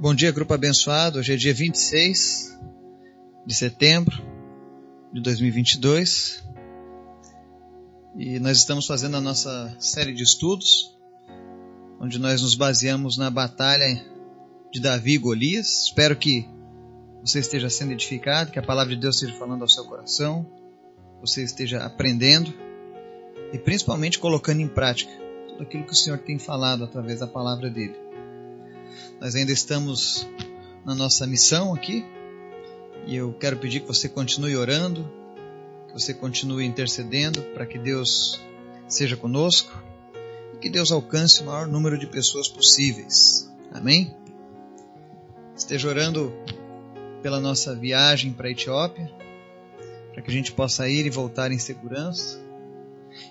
Bom dia, grupo abençoado. Hoje é dia 26 de setembro de 2022 e nós estamos fazendo a nossa série de estudos, onde nós nos baseamos na batalha de Davi e Golias. Espero que você esteja sendo edificado, que a palavra de Deus esteja falando ao seu coração, você esteja aprendendo e principalmente colocando em prática tudo aquilo que o Senhor tem falado através da palavra dele. Nós ainda estamos na nossa missão aqui e eu quero pedir que você continue orando, que você continue intercedendo para que Deus seja conosco e que Deus alcance o maior número de pessoas possíveis. Amém? Esteja orando pela nossa viagem para a Etiópia, para que a gente possa ir e voltar em segurança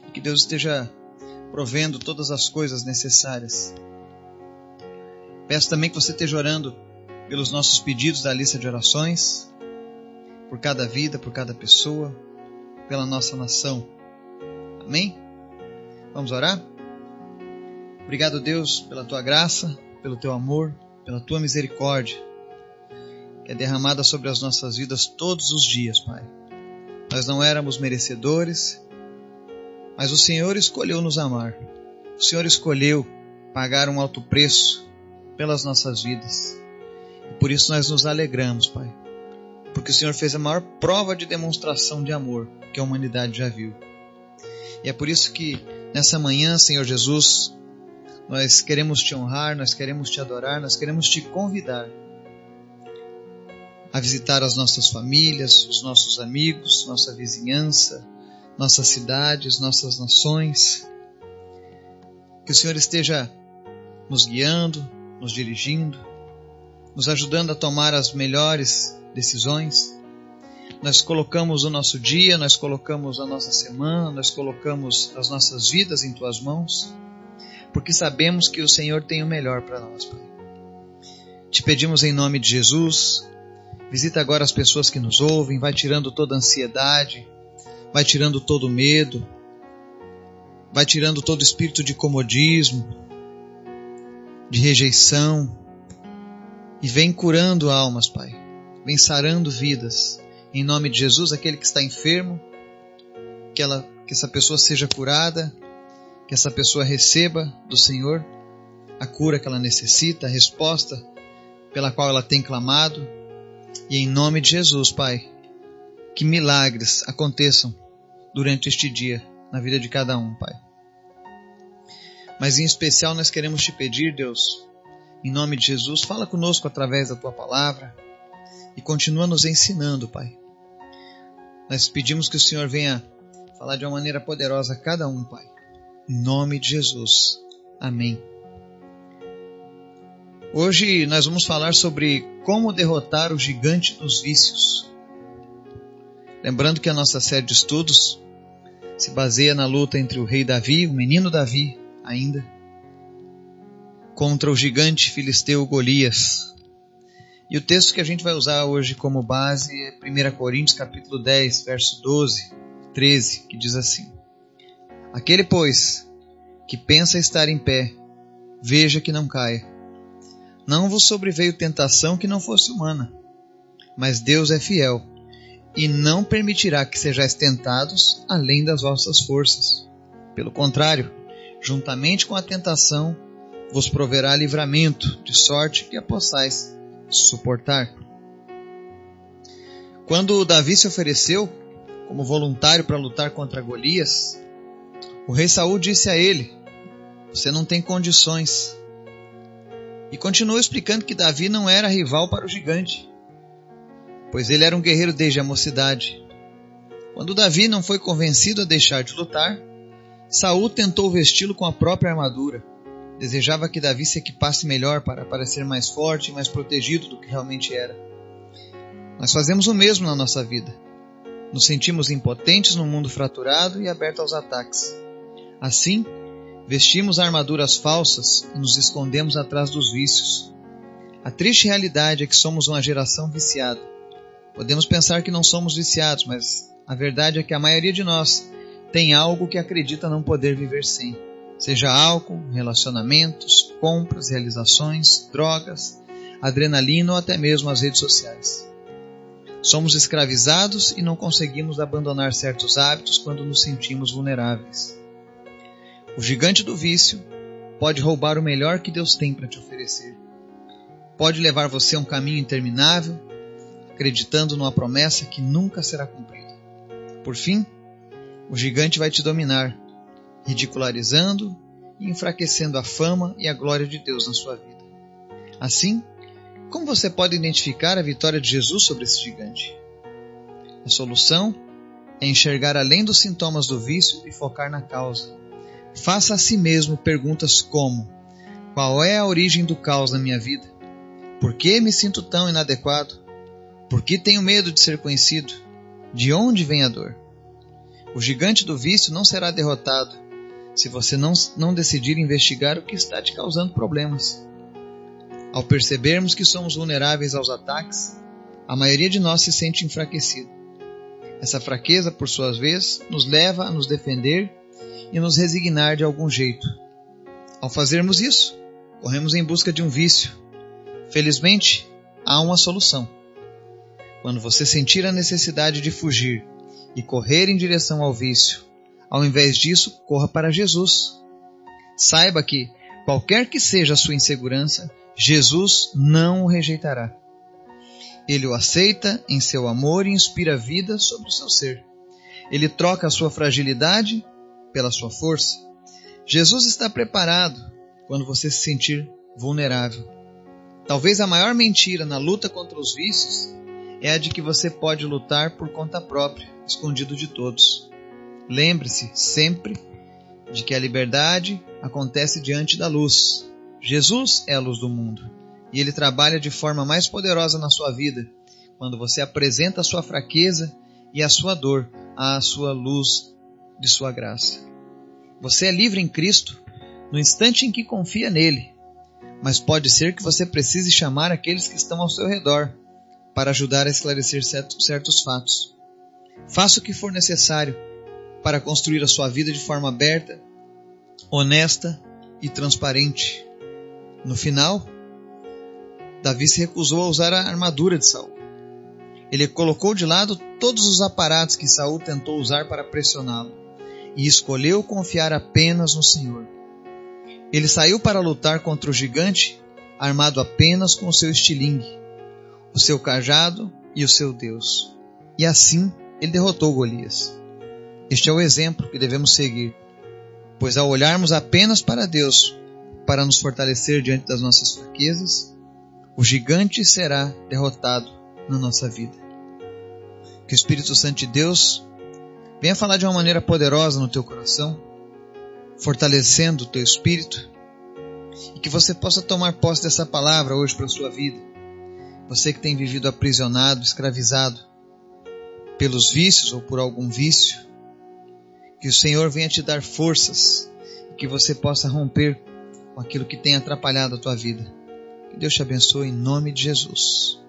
e que Deus esteja provendo todas as coisas necessárias Peço também que você esteja orando pelos nossos pedidos da lista de orações, por cada vida, por cada pessoa, pela nossa nação. Amém? Vamos orar? Obrigado, Deus, pela tua graça, pelo teu amor, pela tua misericórdia, que é derramada sobre as nossas vidas todos os dias, Pai. Nós não éramos merecedores, mas o Senhor escolheu nos amar. O Senhor escolheu pagar um alto preço pelas nossas vidas. E por isso nós nos alegramos, Pai. Porque o Senhor fez a maior prova de demonstração de amor que a humanidade já viu. E é por isso que nessa manhã, Senhor Jesus, nós queremos te honrar, nós queremos te adorar, nós queremos te convidar a visitar as nossas famílias, os nossos amigos, nossa vizinhança, nossas cidades, nossas nações. Que o Senhor esteja nos guiando, nos dirigindo, nos ajudando a tomar as melhores decisões. Nós colocamos o nosso dia, nós colocamos a nossa semana, nós colocamos as nossas vidas em tuas mãos, porque sabemos que o Senhor tem o melhor para nós, Pai. Te pedimos em nome de Jesus, visita agora as pessoas que nos ouvem, vai tirando toda a ansiedade, vai tirando todo o medo, vai tirando todo o espírito de comodismo, de rejeição e vem curando almas, Pai. Vem sarando vidas. Em nome de Jesus, aquele que está enfermo, que, ela, que essa pessoa seja curada, que essa pessoa receba do Senhor a cura que ela necessita, a resposta pela qual ela tem clamado. E em nome de Jesus, Pai, que milagres aconteçam durante este dia na vida de cada um, Pai. Mas em especial nós queremos te pedir, Deus, em nome de Jesus, fala conosco através da tua palavra e continua nos ensinando, Pai. Nós pedimos que o Senhor venha falar de uma maneira poderosa a cada um, Pai. Em nome de Jesus. Amém. Hoje nós vamos falar sobre como derrotar o gigante dos vícios. Lembrando que a nossa série de estudos se baseia na luta entre o rei Davi, o menino Davi, ainda, contra o gigante filisteu Golias. E o texto que a gente vai usar hoje como base é 1 Coríntios capítulo 10, verso 12, 13, que diz assim: Aquele, pois, que pensa estar em pé, veja que não caia. Não vos sobreveio tentação que não fosse humana, mas Deus é fiel e não permitirá que sejais tentados além das vossas forças. Pelo contrário, juntamente com a tentação, vos proverá livramento, de sorte que a possais suportar. Quando Davi se ofereceu como voluntário para lutar contra Golias, o rei Saul disse a ele: Você não tem condições. E continuou explicando que Davi não era rival para o gigante, pois ele era um guerreiro desde a mocidade. Quando Davi não foi convencido a deixar de lutar, Saul tentou vesti-lo com a própria armadura. Desejava que Davi se equipasse melhor para parecer mais forte e mais protegido do que realmente era. Nós fazemos o mesmo na nossa vida. Nos sentimos impotentes num mundo fraturado e aberto aos ataques. Assim, vestimos armaduras falsas e nos escondemos atrás dos vícios. A triste realidade é que somos uma geração viciada. Podemos pensar que não somos viciados, mas a verdade é que a maioria de nós tem algo que acredita não poder viver sem. Seja álcool, relacionamentos, compras, realizações, drogas, adrenalina ou até mesmo as redes sociais. Somos escravizados e não conseguimos abandonar certos hábitos quando nos sentimos vulneráveis. O gigante do vício pode roubar o melhor que Deus tem para te oferecer. Pode levar você a um caminho interminável, acreditando numa promessa que nunca será cumprida. Por fim, o gigante vai te dominar, ridicularizando e enfraquecendo a fama e a glória de Deus na sua vida. Assim, como você pode identificar a vitória de Jesus sobre esse gigante? A solução é enxergar além dos sintomas do vício e focar na causa. Faça a si mesmo perguntas como: Qual é a origem do caos na minha vida? Por que me sinto tão inadequado? Por que tenho medo de ser conhecido? De onde vem a dor? O gigante do vício não será derrotado se você não, não decidir investigar o que está te causando problemas. Ao percebermos que somos vulneráveis aos ataques, a maioria de nós se sente enfraquecido. Essa fraqueza, por sua vez, nos leva a nos defender e nos resignar de algum jeito. Ao fazermos isso, corremos em busca de um vício. Felizmente, há uma solução. Quando você sentir a necessidade de fugir e correr em direção ao vício, ao invés disso, corra para Jesus. Saiba que, qualquer que seja a sua insegurança, Jesus não o rejeitará. Ele o aceita em seu amor e inspira vida sobre o seu ser. Ele troca a sua fragilidade pela sua força. Jesus está preparado quando você se sentir vulnerável. Talvez a maior mentira na luta contra os vícios é a de que você pode lutar por conta própria, escondido de todos. Lembre-se sempre de que a liberdade acontece diante da luz, Jesus é a luz do mundo e ele trabalha de forma mais poderosa na sua vida quando você apresenta a sua fraqueza e a sua dor à sua luz de sua graça. Você é livre em Cristo no instante em que confia nele, mas pode ser que você precise chamar aqueles que estão ao seu redor para ajudar a esclarecer certos fatos. Faça o que for necessário para construir a sua vida de forma aberta, honesta e transparente. No final, Davi se recusou a usar a armadura de Saul. Ele colocou de lado todos os aparatos que Saul tentou usar para pressioná-lo e escolheu confiar apenas no Senhor. Ele saiu para lutar contra o gigante armado apenas com seu estilingue, o seu cajado e o seu Deus. E assim ele derrotou Golias. Este é o exemplo que devemos seguir, pois ao olharmos apenas para Deus, para nos fortalecer diante das nossas fraquezas, o gigante será derrotado na nossa vida. Que o Espírito Santo de Deus venha falar de uma maneira poderosa no teu coração, fortalecendo o teu espírito, e que você possa tomar posse dessa palavra hoje para a sua vida. Você que tem vivido aprisionado, escravizado pelos vícios ou por algum vício, que o Senhor venha te dar forças, que você possa romper com aquilo que tem atrapalhado a tua vida. Que Deus te abençoe em nome de Jesus.